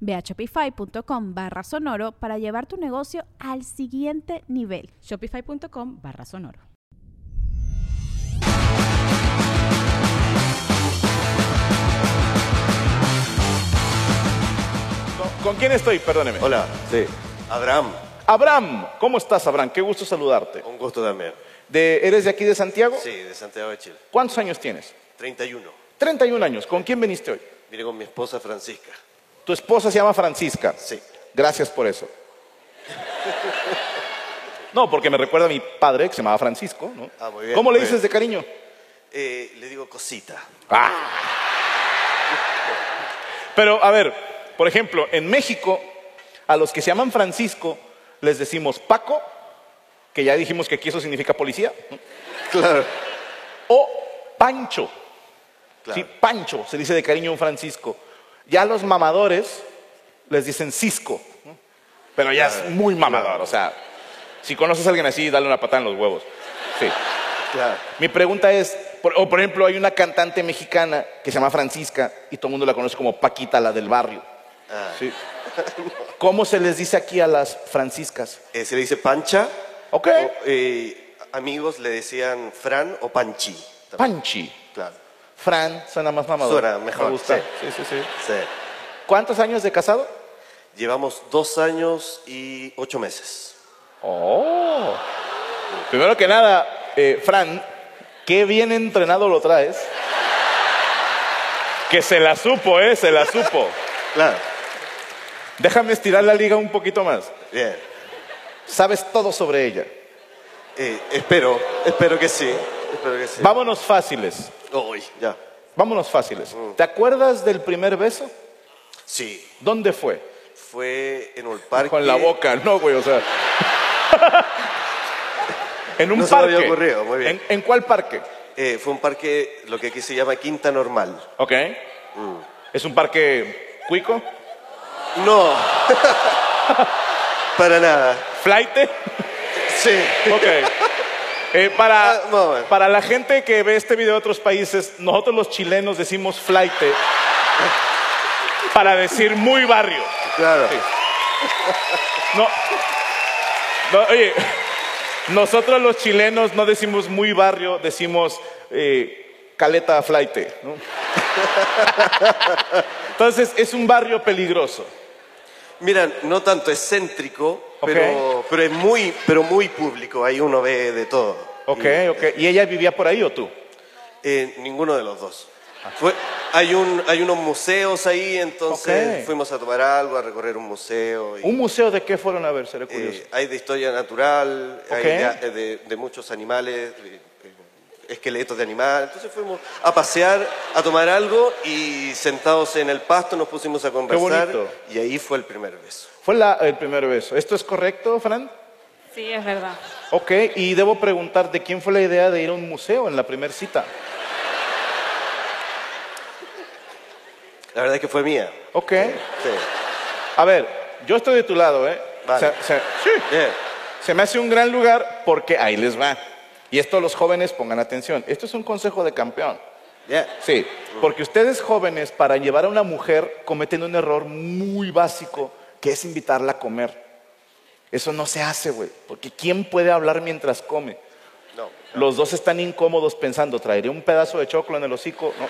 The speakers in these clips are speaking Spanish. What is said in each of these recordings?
Ve a shopify.com barra sonoro para llevar tu negocio al siguiente nivel. Shopify.com barra sonoro. ¿Con quién estoy? Perdóneme. Hola, sí. Abraham, Abraham, ¿cómo estás, Abraham? Qué gusto saludarte. un gusto también. De- ¿Eres de aquí de Santiago? Sí, de Santiago de Chile. ¿Cuántos años tienes? 31. 31 años. ¿Con quién viniste hoy? Vine con mi esposa Francisca. Tu esposa se llama Francisca. Sí. Gracias por eso. No, porque me recuerda a mi padre que se llamaba Francisco. ¿no? Ah, muy bien, ¿Cómo le muy dices bien. de cariño? Eh, le digo cosita. Pero, a ver, por ejemplo, en México, a los que se llaman Francisco, les decimos Paco, que ya dijimos que aquí eso significa policía, ¿no? Claro. o Pancho. Claro. Sí, Pancho se dice de cariño un Francisco. Ya los mamadores les dicen Cisco, ¿no? pero ya es muy mamador. O sea, si conoces a alguien así, dale una patada en los huevos. Sí. Claro. Mi pregunta es, por, o por ejemplo, hay una cantante mexicana que se llama Francisca y todo el mundo la conoce como Paquita, la del barrio. Ah. Sí. ¿Cómo se les dice aquí a las franciscas? Eh, se le dice pancha. Ok. O, eh, amigos le decían Fran o Panchi. Panchi. Claro. Fran, suena más mamador. Suena mejor, Me gusta. sí. Sí, sí, sí. Sí. ¿Cuántos años de casado? Llevamos dos años y ocho meses. Oh. Primero que nada, eh, Fran, qué bien entrenado lo traes. Que se la supo, ¿eh? Se la supo. Claro. Déjame estirar la liga un poquito más. Bien. Sabes todo sobre ella. Eh, espero, espero que sí. Espero que sí. Vámonos fáciles. Uy, ya. Vámonos fáciles. ¿Te acuerdas del primer beso? Sí. ¿Dónde fue? Fue en un parque. Con la boca, no, güey, o sea. en un No se me parque. había ocurrido, muy bien. ¿En, en cuál parque? Eh, fue un parque, lo que aquí se llama Quinta Normal. Ok. ¿Es un parque cuico? No. Para nada. ¿Flight? Sí. Ok. Eh, para, Ah, para la gente que ve este video de otros países, nosotros los chilenos decimos flight para decir muy barrio. Claro. No, no, oye, nosotros los chilenos no decimos muy barrio, decimos eh, caleta. ¿no? Entonces es un barrio peligroso. Mira, no tanto es pero, pero es muy, pero muy público. Ahí uno ve de todo. Ok, Y, ok. ¿Y ella vivía por ahí o tú? eh, ninguno de los dos. Fue- hay, un, hay unos museos ahí, entonces Ok. fuimos a tomar algo, a recorrer un museo. y, ¿Un museo de qué fueron a ver? Seré curioso. eh, hay de historia natural, hay Ok. de, de- de muchos animales, de- esqueletos de animales. Entonces fuimos a pasear, a tomar algo y sentados en el pasto nos pusimos a conversar. bonito. Y ahí fue el primer beso. Fue la- el primer beso. ¿Esto es correcto, Fran? Sí, es verdad. Ok, y debo preguntar, ¿de quién fue la idea de ir a un museo en la primera cita? La verdad es que fue mía. Ok. Sí. A ver, yo estoy de tu lado, ¿eh? Vale. Se, se- sí. Se me hace un gran lugar porque ahí les va. Y esto los jóvenes pongan atención. Esto es un consejo de campeón. Sí, porque ustedes jóvenes para llevar a una mujer cometen un error muy básico que es invitarla a comer. Eso no se hace, güey, porque ¿quién puede hablar mientras come? No. Los dos están incómodos pensando, ¿traeré un pedazo de choclo en el hocico? No.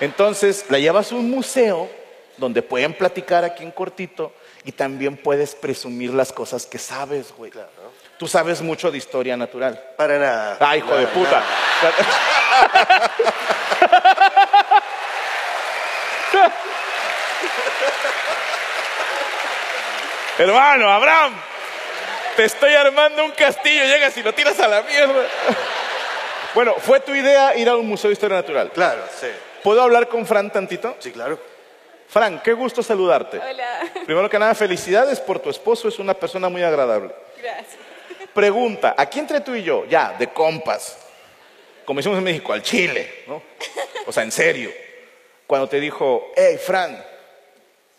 Entonces, la llevas a un museo donde pueden platicar aquí en cortito y también puedes presumir las cosas que sabes, güey. Tú sabes mucho de historia natural. Para nada. Ay, hijo de puta. nada. Hermano, Abraham, te estoy armando un castillo, llegas y lo tiras a la mierda. Bueno, fue tu idea ir a un museo de historia natural. Claro, sí. ¿Puedo hablar con Fran tantito? Sí, claro. Fran, qué gusto saludarte. Hola, Primero que nada, felicidades por tu esposo, es una persona muy agradable. gracias. Pregunta, aquí entre tú y yo, ya, de compas, como decimos en México, al chile, ¿no? O sea, en serio. Cuando te dijo, hey, Fran,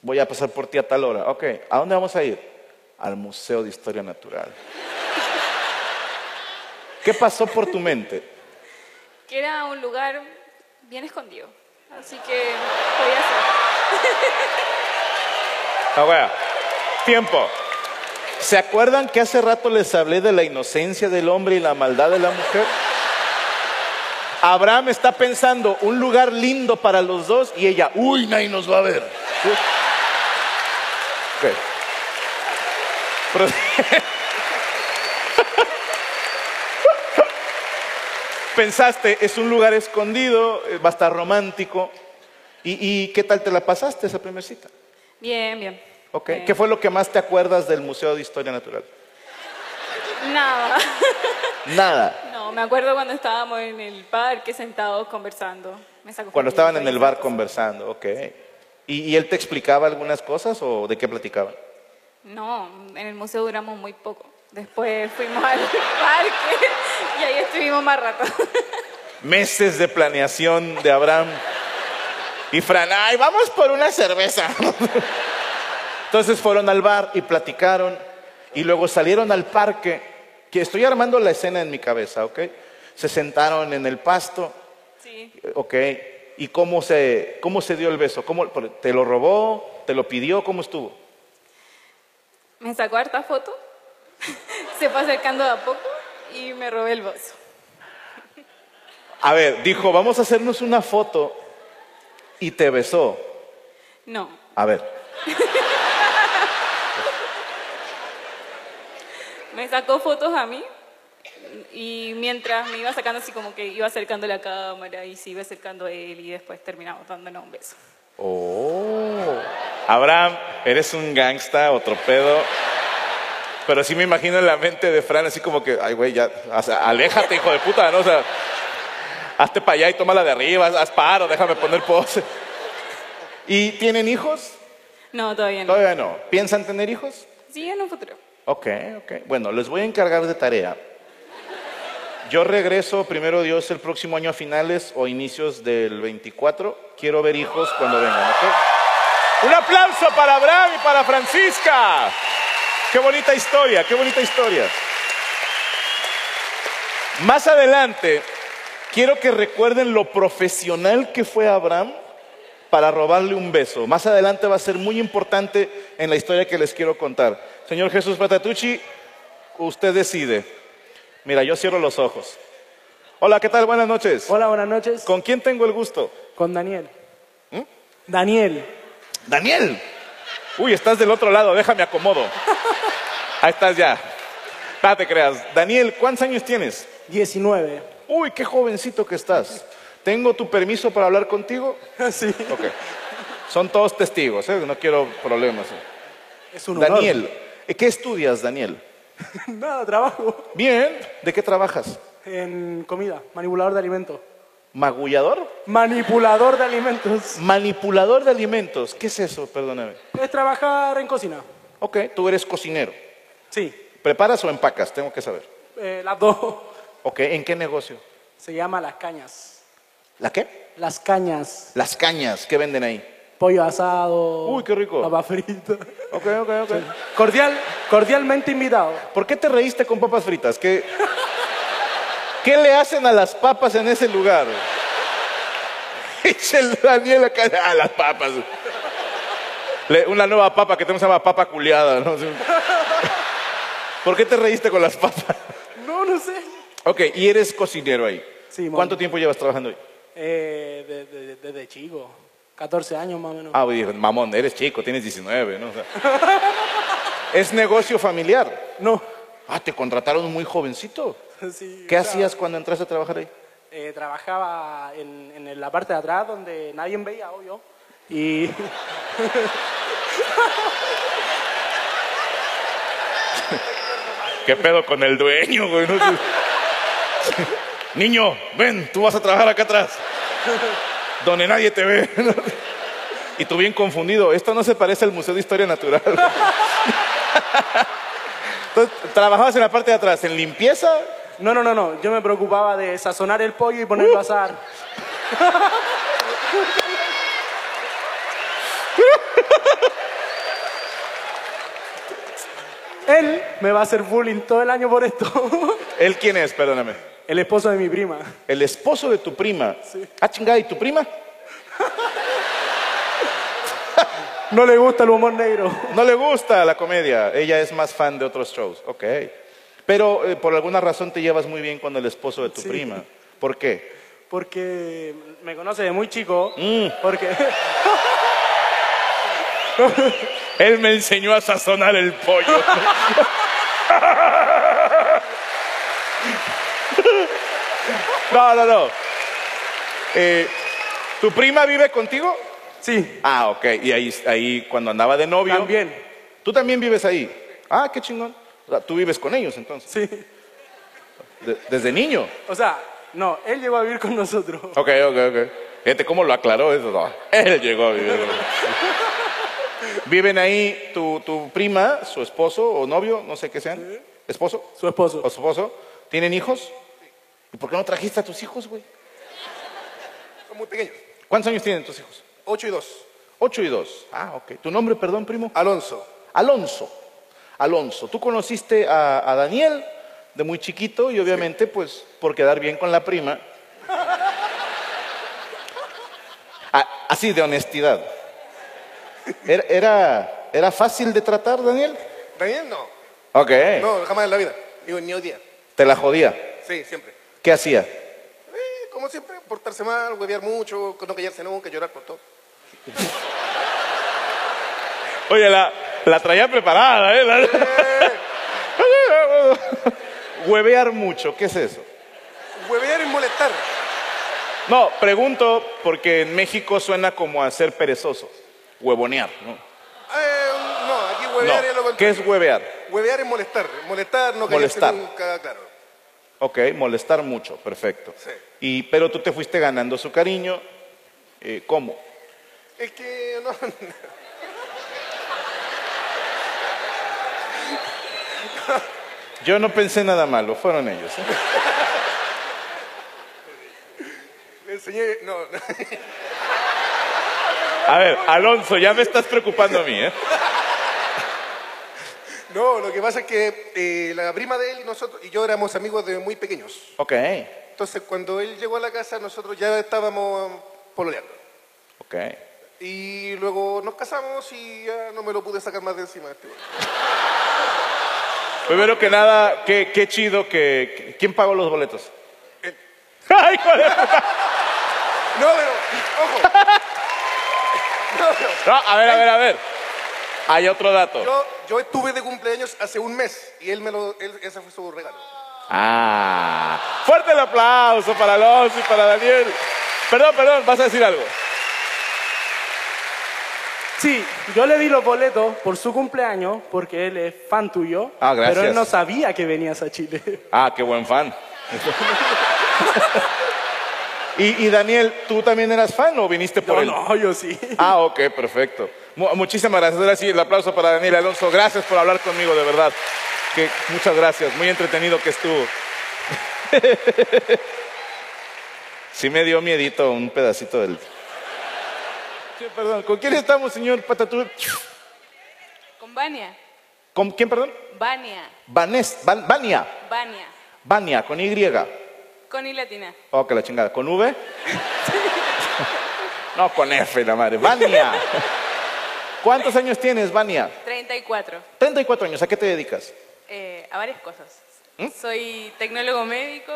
voy a pasar por ti a tal hora. Ok, ¿a dónde vamos a ir? Al Museo de Historia Natural. ¿Qué pasó por tu mente? Que era un lugar bien escondido, así que podía ser. Ah. Tiempo. ¿Se acuerdan que hace rato les hablé de la inocencia del hombre y la maldad de la mujer? Abraham está pensando un lugar lindo para los dos y ella, uy, nadie nos va a ver. ¿Sí? Pensaste, es un lugar escondido, eh, va a estar romántico. ¿Y, y qué tal te la pasaste esa primera cita? Bien, bien. Ok. Bien. ¿Qué fue lo que más te acuerdas del Museo de Historia Natural? Nada. Nada. No, me acuerdo cuando estábamos en el parque sentados conversando. Me sacó Cuando estaban en el bar conversando, ok. ¿Y, y él te explicaba algunas cosas o de qué platicaban? No, en el museo duramos muy poco. Después fuimos al parque y ahí estuvimos más rato. Meses de planeación de Abraham. Y Fran, ay, vamos por una cerveza. Entonces fueron al bar y platicaron. Y luego salieron al parque. Que estoy armando la escena en mi cabeza, ¿ok? Se sentaron en el pasto. Sí. Ok. ¿Y cómo se, cómo se dio el beso? ¿Cómo, ¿Te lo robó? ¿Te lo pidió? ¿Cómo estuvo? Me sacó harta foto, se fue acercando de a poco y me robé el beso. A ver, dijo, vamos a hacernos una foto y te besó. No, A ver, me sacó fotos a mí y mientras me iba sacando así como que iba acercando la cámara y se iba acercando a él y después terminamos dándonos un beso. Oh. Abraham, eres un gangsta, otro pedo. Pero sí me imagino en la mente de Fran así como que, ay, güey, ya, o sea, aléjate, hijo de puta, ¿no? O sea, hazte para allá y tómala de arriba, haz, haz paro, déjame poner pose. ¿Y tienen hijos? No, todavía no. Todavía no. ¿Piensan tener hijos? Sí, en un futuro. Ok, ok. Bueno, les voy a encargar de tarea. Yo regreso, primero Dios, el próximo año a finales o inicios del 24. Quiero ver hijos cuando vengan, ¿ok? Un aplauso para Abraham y para Francisca. Qué bonita historia, qué bonita historia. Más adelante, quiero que recuerden lo profesional que fue Abraham para robarle un beso. Más adelante va a ser muy importante en la historia que les quiero contar. Señor Jesús Patatucci, usted decide. Mira, yo cierro los ojos. Hola, ¿qué tal? Buenas noches. Hola, buenas noches. ¿Con quién tengo el gusto? Con Daniel. ¿Mm? Daniel. Daniel. Uy, estás del otro lado, déjame acomodo. Ahí estás ya. No te creas. Daniel, ¿cuántos años tienes? 19. Uy, qué jovencito que estás. ¿Tengo tu permiso para hablar contigo? sí. Ok. Son todos testigos, ¿eh? no quiero problemas. Es un honor. Daniel, ¿qué estudias, Daniel? Nada, trabajo Bien, ¿de qué trabajas? en comida, manipulador de alimentos. ¿Magullador? Manipulador de alimentos. Manipulador de alimentos. ¿Qué es eso? Perdóname. Es trabajar en cocina. Ok, tú eres cocinero. Sí, ¿Preparas o empacas? Tengo que saber. eh, las dos. Ok, ¿en qué negocio? Se llama Las Cañas. ¿La qué? Las Cañas. Las cañas, ¿qué venden ahí? Pollo asado. Uy, qué rico. Papa frita. Ok, ok, ok. Cordial, cordialmente invitado. ¿Por qué te reíste con papas fritas? ¿Qué, ¿Qué le hacen a las papas en ese lugar? Dice el Daniel acá, a las papas. Le- una nueva papa que tenemos se llama papa culiada. ¿no? ¿Por qué te reíste con las papas? No, no sé. Ok, y eres cocinero ahí. Sí, mon. ¿Cuánto tiempo llevas trabajando ahí? Eh, de- de- de- desde chico. 14 años más o menos. Ah, dije, mamón, eres chico, tienes 19, ¿no? O sea, es negocio familiar. No. Ah, te contrataron muy jovencito. Sí, ¿Qué o sea, hacías cuando entraste a trabajar ahí? eh, trabajaba en, en la parte de atrás donde nadie veía, obvio. Y ¿Qué pedo con el dueño, güey? No sé. Niño, ven, tú vas a trabajar acá atrás. Donde nadie te ve. Y tú bien confundido, esto no se parece al Museo de Historia Natural. Entonces, trabajabas en la parte de atrás, en limpieza. no, no, no, no. Yo me preocupaba de sazonar el pollo y ponerlo a asar. Él me va a hacer bullying todo el año por esto. ¿Él quién es? Perdóname. El esposo de mi prima. El esposo de tu prima. Ah, chingada, ¿y tu prima? No le gusta el humor negro. No le gusta la comedia. Ella es más fan de otros shows. Ok. Pero eh, por alguna razón te llevas muy bien con el esposo de tu Sí. prima. ¿Por qué? Porque me conoce de muy chico. Mm. Porque Él me enseñó a sazonar el pollo. No, no, no. Eh, ¿Tu prima vive contigo? sí, Ah, ok. Y ahí, ahí cuando andaba de novio. también. ¿Tú también vives ahí? Ah, qué chingón. O sea, tú vives con ellos entonces. Sí. De- desde niño. O sea, no, él llegó a vivir con nosotros. Ok, ok, ok. Fíjate cómo lo aclaró eso. No, él llegó a vivir. Viven ahí tu, tu prima, su esposo o novio, no sé qué sean. ¿Esposo? Su esposo. ¿O su esposo? ¿Tienen hijos? ¿Y por qué no trajiste a tus hijos, güey? Son muy pequeños. ¿Cuántos años tienen tus hijos? 8 y 2. Ocho y dos. Ah, ok. ¿Tu nombre, perdón, primo? Alonso. Alonso. Alonso. Tú conociste a, a Daniel de muy chiquito y obviamente, pues, por quedar bien con la prima. Ah, así de honestidad. ¿Era, era, era fácil de tratar, Daniel? Daniel, no. Ok. No, jamás en la vida. Digo, ni día. Te la jodía. Sí, siempre. ¿Qué hacía? Eh, como siempre, portarse mal, huevear mucho, no callarse nunca, llorar por todo. Oye, la, la traía preparada, ¿eh? La- Huevear mucho, ¿qué es eso? Huevear y molestar. No, pregunto porque en México suena como a ser perezoso. Huevonear, ¿no? Eh, no, aquí huevear es lo No. ¿Qué contrario. es huevear? Huevear es molestar. Molestar, no callarse Molestar. nunca, claro. Ok, molestar mucho, perfecto. Sí. Y, pero tú te fuiste ganando su cariño. eh, ¿Cómo? Es que no. Yo no pensé nada malo, fueron ellos. ¿eh? Le enseñé. No, no. A ver, Alonso, ya me estás preocupando a mí, ¿eh? No, lo que pasa es que eh, la prima de él y nosotros y yo éramos amigos de muy pequeños. Ok, Entonces, cuando él llegó a la casa, nosotros ya estábamos pololeando. ok. Y luego nos casamos y ya no me lo pude sacar más de encima. Este. Primero que nada, qué, qué chido que, que- ¿Quién pagó los boletos? Él. ¡Ay, hijo de puta! No, pero, ojo. No, pero No, a ver, a ver, a ver. Hay otro dato. yo, yo estuve de cumpleaños hace un mes y él me lo, él- ese fue su regalo. Ah. Fuerte el aplauso para Alonso y para Daniel. Perdón, perdón, vas a decir algo. Sí, yo le di los boletos por su cumpleaños porque él es fan tuyo. Ah, gracias. Pero él no sabía que venías a Chile. Ah, qué buen fan. y, y Daniel, ¿tú también eras fan o viniste por No, él? no, yo sí. Ah, ok, perfecto. Mu- muchísimas gracias. Ahora sí, el aplauso para Daniel Alonso. Gracias por hablar conmigo, de verdad. Que, muchas gracias. Muy entretenido que estuvo. sí me dio miedito un pedacito del... Sí, perdón. ¿Con quién estamos, señor Patatú? Con Vania. ¿Con quién, perdón? Vania. Vanes, Van- Vania. Vania. Vania, con Y. Con I latina. Oh, que la chingada. ¿Con V? no, con F, la madre. Vania. ¿Cuántos años tienes, Vania? 34. 34 años. ¿A qué te dedicas? Eh, a varias cosas. ¿Mm? Soy tecnólogo médico,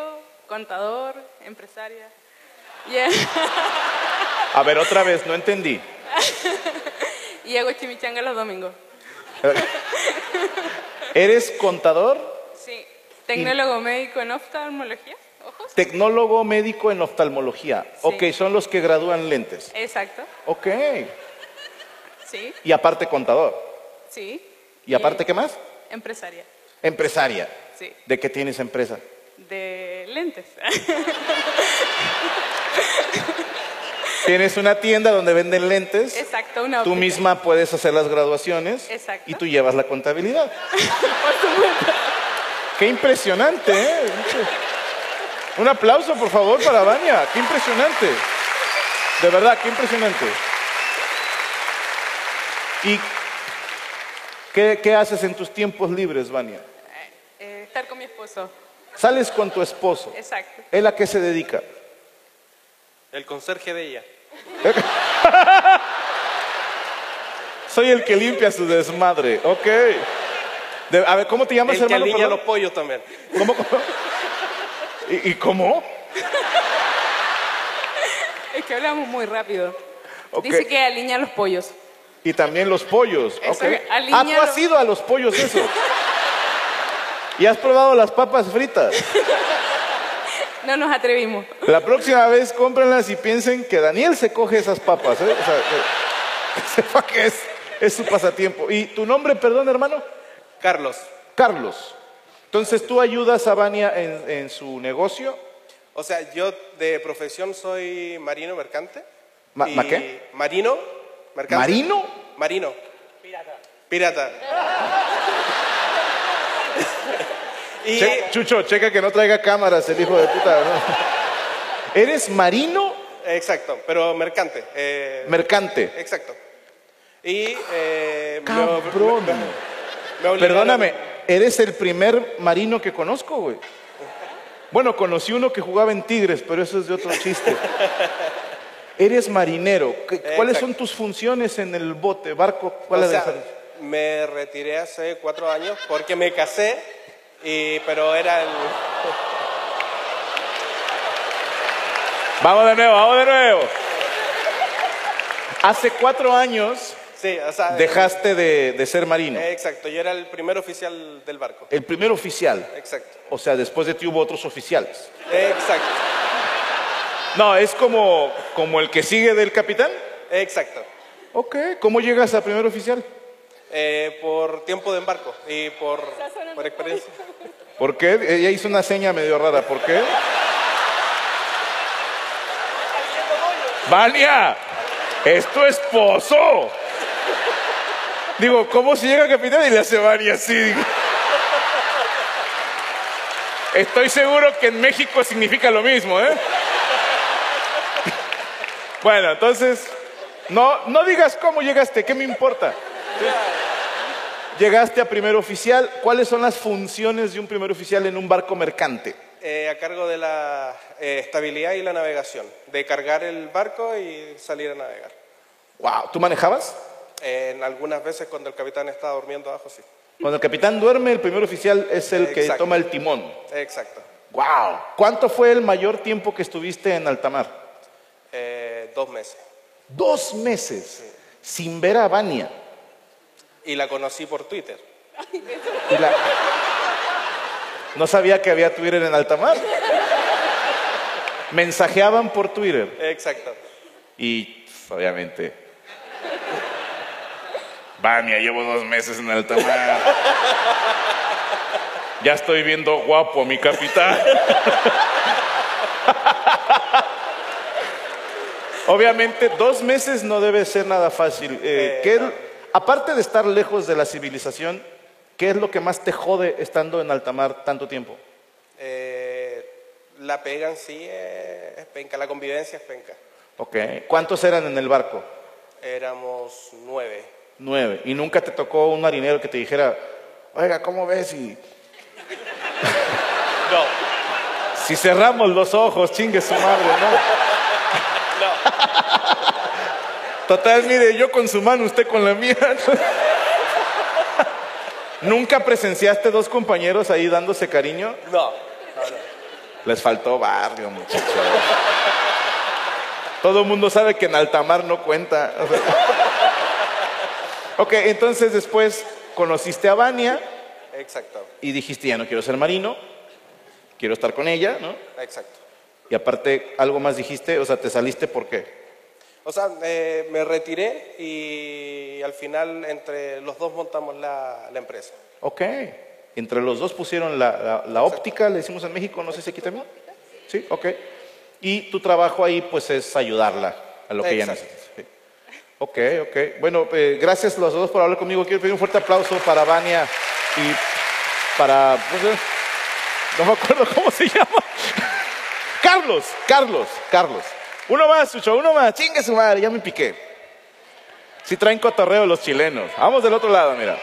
contador, empresaria. Yeah. A ver, otra vez, no entendí. y hago chimichanga los domingos. ¿Eres contador? Sí. Tecnólogo médico en oftalmología. Ojos. Tecnólogo médico en oftalmología. Ok, son los que gradúan lentes. Exacto. Ok. Sí. Y aparte contador. Sí. ¿Y aparte qué más? Empresaria. Empresaria. Sí. ¿De qué tienes empresa? De lentes. Tienes una tienda donde venden lentes. Exacto, una Tú óptica. misma puedes hacer las graduaciones. Exacto. Y tú llevas la contabilidad. Por supuesto. Qué impresionante, ¿eh? Un aplauso, por favor, para Vania. Qué impresionante. De verdad, qué impresionante. ¿Y qué, qué haces en tus tiempos libres, Vania? Eh, estar con mi esposo. Sales con tu esposo. Exacto. ¿Él a qué se dedica? El conserje de ella. Soy el que limpia su desmadre. Ok. De- a ver, ¿cómo te llamas, El que hermano? Perdón. los pollos también. ¿Cómo? cómo? ¿Y, y cómo? Es que hablamos muy rápido. Dice que alinea los pollos. Y también los pollos. Eso. Ah, tú has ido a los pollos eso. ¿Y has probado las papas fritas? No nos atrevimos. La próxima vez cómprenlas y piensen que Daniel se coge esas papas. ¿eh? O sea, que, que sepa que es, es su pasatiempo. ¿Y tu nombre, perdón, hermano? Carlos. Carlos. Entonces, ¿tú ayudas a Vania en, en su negocio? O sea, yo de profesión soy marino mercante. Ma- Y- ¿ma qué? Marino mercante. ¿Marino? Marino. Pirata. Pirata. y Che- Chucho, checa que no traiga cámaras el hijo de puta. ¿no? ¿Eres marino exacto, pero mercante. eh, mercante? exacto. Y eh, me ob- Cabrón. me- me obligaron- Perdóname, eres el primer marino que conozco, güey. Bueno, conocí uno que jugaba en Tigres, pero eso es de otro chiste. Eres marinero. ¿Qué- ¿Cuáles son tus funciones en el bote, barco? ¿Cuál O es sea, me retiré hace cuatro años porque me casé, y, pero era el... Vamos de nuevo, vamos de nuevo. Hace cuatro años Sí, o sea... dejaste de, de ser marino. exacto, yo era el primer oficial del barco. El primer oficial. Exacto. O sea, después de ti hubo otros oficiales. Exacto. No, es como, como el que sigue del capitán. Exacto. Ok, ¿cómo llegas a primer oficial? Eh, por tiempo de embarco y por, por experiencia. ¿Por qué? Ella hizo una seña medio rara. ¿Por qué? Vania, es tu esposo. Digo, ¿cómo se llega a capitán? Y le hace Vania así. digo. Estoy seguro que en México significa lo mismo, ¿eh? Bueno, entonces, no, no digas cómo llegaste, ¿qué me importa? Llegaste a primer oficial. ¿Cuáles son las funciones de un primer oficial en un barco mercante? Eh, a cargo de la eh, estabilidad y la navegación, de cargar el barco y salir a navegar. Wow, ¿tú manejabas? Eh, en algunas veces cuando el capitán está durmiendo abajo, sí. Cuando el capitán duerme, el primer oficial es el que Exacto. toma el timón. Exacto. Wow. ¿Cuánto fue el mayor tiempo que estuviste en alta mar? Eh, dos meses. Dos meses sin ver a Vania. Y la conocí por Twitter. Y la- No sabía que había Twitter en alta mar. Mensajeaban por Twitter. Exacto. Y obviamente. Vania, llevo dos meses en alta mar. Ya estoy viendo guapo a mi capitán. Obviamente, dos meses no debe ser nada fácil. Eh, Eh, ¿qué no. aparte de estar lejos de la civilización, ¿qué es lo que más te jode estando en alta mar tanto tiempo? Eh, la pega en sí es, es penca, la convivencia es penca. Ok. ¿Cuántos eran en el barco? Éramos nueve. Nueve. ¿Y nunca te tocó un marinero que te dijera, oiga, ¿cómo ves? Y No, si cerramos los ojos, chingue su madre, ¿no? Total, mire, yo con su mano, usted con la mía. ¿Nunca presenciaste dos compañeros ahí dándose cariño? no. Les faltó barrio, muchachos. Todo el mundo sabe que en alta mar no cuenta. Ok, entonces después conociste a Vania Exacto, y dijiste, ya no quiero ser marino, quiero estar con ella, ¿no? exacto. Y aparte, algo más dijiste, o sea, te saliste por qué? O sea, eh, me retiré y al final entre los dos montamos la, la empresa. Ok. Entre los dos pusieron la, la- la óptica, le decimos en México, no sé si aquí también. Sí, ok. Y tu trabajo ahí, pues, es ayudarla a lo que ella necesita. Sí. Ok, ok. Bueno, eh, gracias los dos por hablar conmigo. Quiero pedir un fuerte aplauso para Vania y para... pues, eh, no me acuerdo cómo se llama. Carlos, Carlos, Carlos. Uno más, Chucho, uno más. Chingue su madre, ya me piqué. Si traen cotorreo los chilenos. Vamos del otro lado, mira.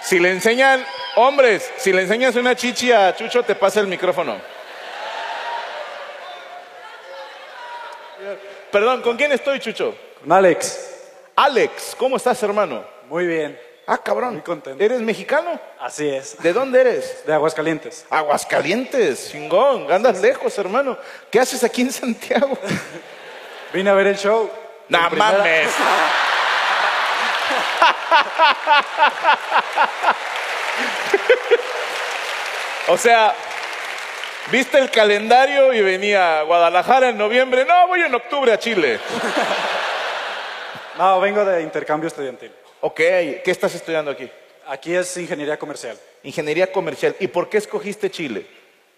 Si le enseñan, hombres, si le enseñas una chichi a Chucho, te pasa el micrófono. Perdón, ¿con quién estoy, Chucho? Con Alex. Alex, ¿cómo estás, hermano? Muy bien. Ah, cabrón. Muy contento. ¿Eres mexicano? Así es. ¿De dónde eres? De Aguascalientes. Aguascalientes, chingón. Andas lejos, hermano. ¿Qué haces aquí en Santiago? Vine a ver el show. No primera- mames. o sea, viste el calendario y venía a Guadalajara en noviembre. No, voy en octubre a Chile. No, vengo de intercambio estudiantil. Ok, ¿qué estás estudiando aquí? Aquí es ingeniería comercial. Ingeniería comercial. ¿Y por qué escogiste Chile?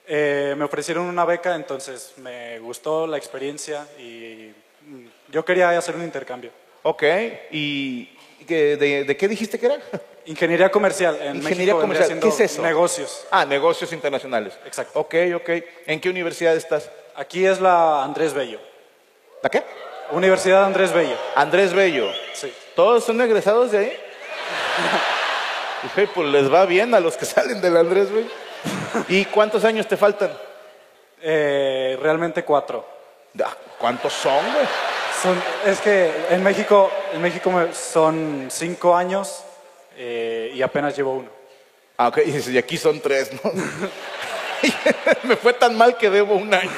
Eh, me ofrecieron una beca, entonces me gustó la experiencia y mm, yo quería hacer un intercambio. Ok, ¿y de, de qué dijiste que era? Ingeniería comercial. En Ingeniería México comercial. ¿Qué es eso? Negocios. Ah, negocios internacionales. Exacto. Ok, ok. ¿En qué universidad estás? Aquí es la Andrés Bello. ¿La qué? Universidad Andrés Bello. Andrés Bello. Sí. ¿Todos son egresados de ahí? Dije, pues les va bien a los que salen del Andrés Bello. ¿Y cuántos años te faltan? Eh, realmente cuatro. Ah, ¿Cuántos son, güey? Son- es que en México, en México son cinco años eh, y apenas llevo uno. Ah, ok, y aquí son tres, ¿no? Me fue tan mal que debo un año.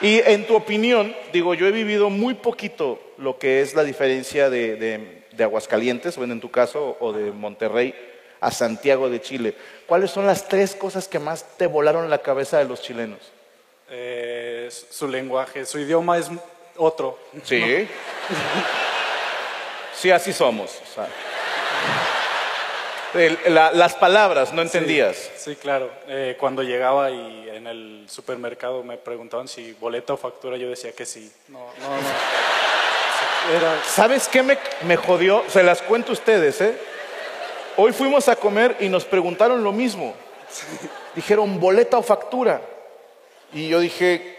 Y en tu opinión, digo, yo he vivido muy poquito lo que es la diferencia de, de- de Aguascalientes, bueno, en tu caso, o de Monterrey a Santiago de Chile. ¿Cuáles son las tres cosas que más te volaron la cabeza de los chilenos? Eh, su lenguaje, su idioma es otro. Sí. Sí, así somos. o sea. El- la- las palabras, no entendías. Sí, claro. Eh, cuando llegaba y en el supermercado me preguntaban si boleta o factura, yo decía que sí. No, no, no. ¿Sabes qué me, me jodió? Se las cuento a ustedes, ¿eh? Hoy fuimos a comer y nos preguntaron lo mismo. Dijeron, boleta o factura. Y yo dije,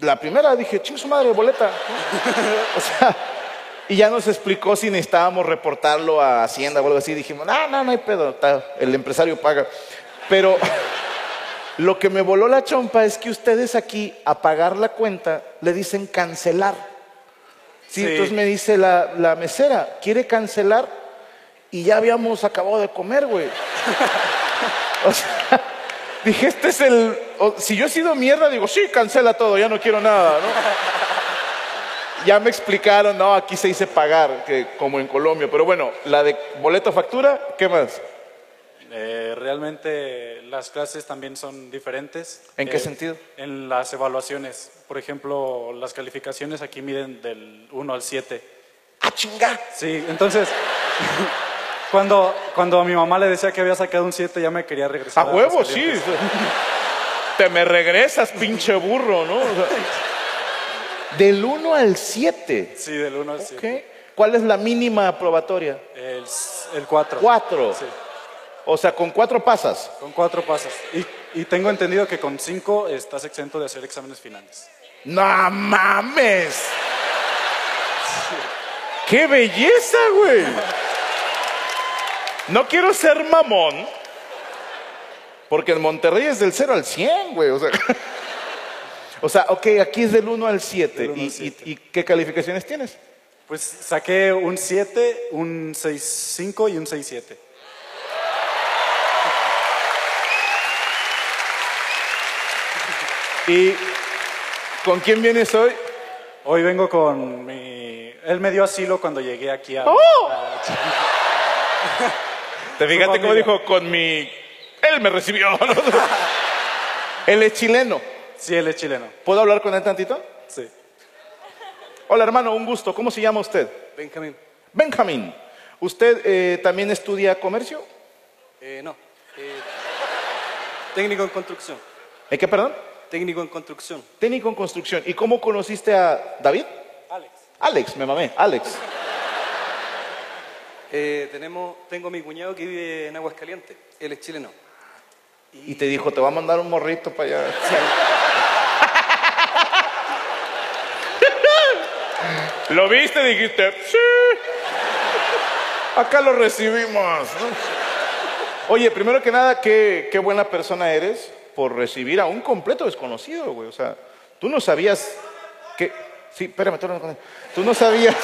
la primera dije, ching su madre, boleta. o sea, y ya nos explicó si necesitábamos reportarlo a Hacienda o algo así. Dijimos, no, no, no hay pedo, el empresario paga. Pero lo que me voló la chompa es que ustedes aquí, a pagar la cuenta, le dicen cancelar. Sí, Sí. entonces me dice la, la mesera, ¿quiere cancelar? Y ya habíamos acabado de comer, güey. o sea, dije, este es el... o- si yo he sido mierda, digo, sí, cancela todo, ya no quiero nada, ¿no? ya me explicaron, no, aquí se dice pagar, que, como en Colombia. Pero bueno, la de boleto factura, ¿qué más? Eh, realmente las clases también son diferentes. ¿En qué Eh, sentido? En las evaluaciones. Por ejemplo, las calificaciones aquí miden del 1 al 7. ¡Ah, chinga! Sí, entonces, cuando, cuando a mi mamá le decía que había sacado un 7, ya me quería A regresar. huevo, sí. Te me regresas, pinche burro, ¿no? O sea, del 1 al 7. Sí, del 1 al 7. ¿ok? ¿Cuál es la mínima aprobatoria? El, el 4. 4. Sí, O sea, con 4 pasas. con 4 pasas. Y, y tengo entendido que con 5 estás exento de hacer exámenes finales. ¡No mames! ¡Qué belleza, güey! No quiero ser mamón, porque en Monterrey es del 0 al 100, güey. O sea, o sea, ok, aquí es del 1 al 7. Del uno ¿Y, al siete. y- y qué calificaciones tienes? Pues saqué un 7, un 6.5 y un 6.7. Y ¿Con quién vienes hoy? Hoy vengo con mi... Él me dio asilo cuando llegué aquí a... ¡Oh! a- ¿Te fijaste cómo dijo? Con mi... Él me recibió. Él es chileno. Sí, él es chileno. ¿Puedo hablar con él tantito? Sí. Hola hermano, un gusto. ¿Cómo se llama usted? Benjamín. Benjamín. ¿Usted eh, también estudia comercio? Eh, no. Eh, técnico en construcción. ¿En qué, perdón? Técnico en construcción. Técnico en construcción. ¿Y cómo conociste a David? Alex. Alex, me mamé. Alex. Eh, tenemos, tengo mi cuñado que vive en Aguascalientes. Él es chileno. Y te dijo, te va a mandar un morrito para allá. ¿Lo viste? Dijiste, sí. Acá lo recibimos. Oye, primero que nada, qué, qué buena persona eres por recibir a un completo desconocido, güey. O sea, tú no sabías que... Sí, espérame, tú no, tú no sabías...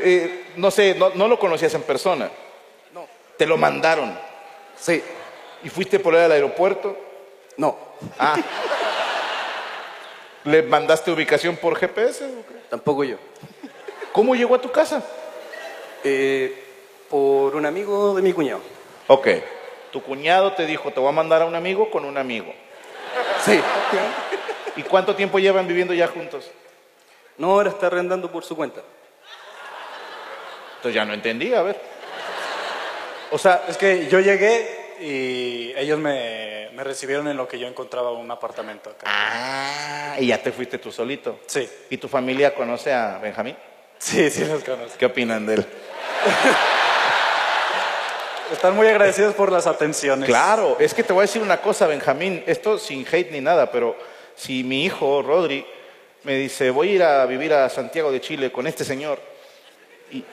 eh, no sé, no, no lo conocías en persona. No. Te lo mandaron. Sí. ¿Y fuiste por él al aeropuerto? No. Ah. ¿Le mandaste ubicación por GPS? Tampoco yo. ¿Cómo llegó a tu casa? Eh, por un amigo de mi cuñado. Ok. Tu cuñado te dijo, te voy a mandar a un amigo con un amigo. Sí. ¿Y cuánto tiempo llevan viviendo ya juntos? No, ahora está arrendando por su cuenta. Entonces ya no entendí, a ver. O sea, Es que yo llegué y ellos me, me recibieron en lo que yo encontraba un apartamento acá. ah, y ya te fuiste tú solito. Sí. ¿Y tu familia conoce a Benjamín? Sí, sí los conozco. ¿Qué opinan de él? Están muy agradecidos por las atenciones. Claro, es que te voy a decir una cosa, Benjamín, esto sin hate ni nada, pero si mi hijo, Rodri, me dice, voy a ir a vivir a Santiago de Chile con este señor, y,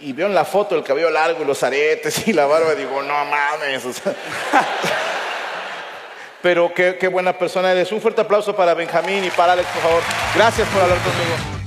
y veo en la foto el cabello largo y los aretes y la barba, digo, no mames. pero qué, qué buena persona eres. Un fuerte aplauso para Benjamín y para Alex, por favor. Gracias por hablar conmigo.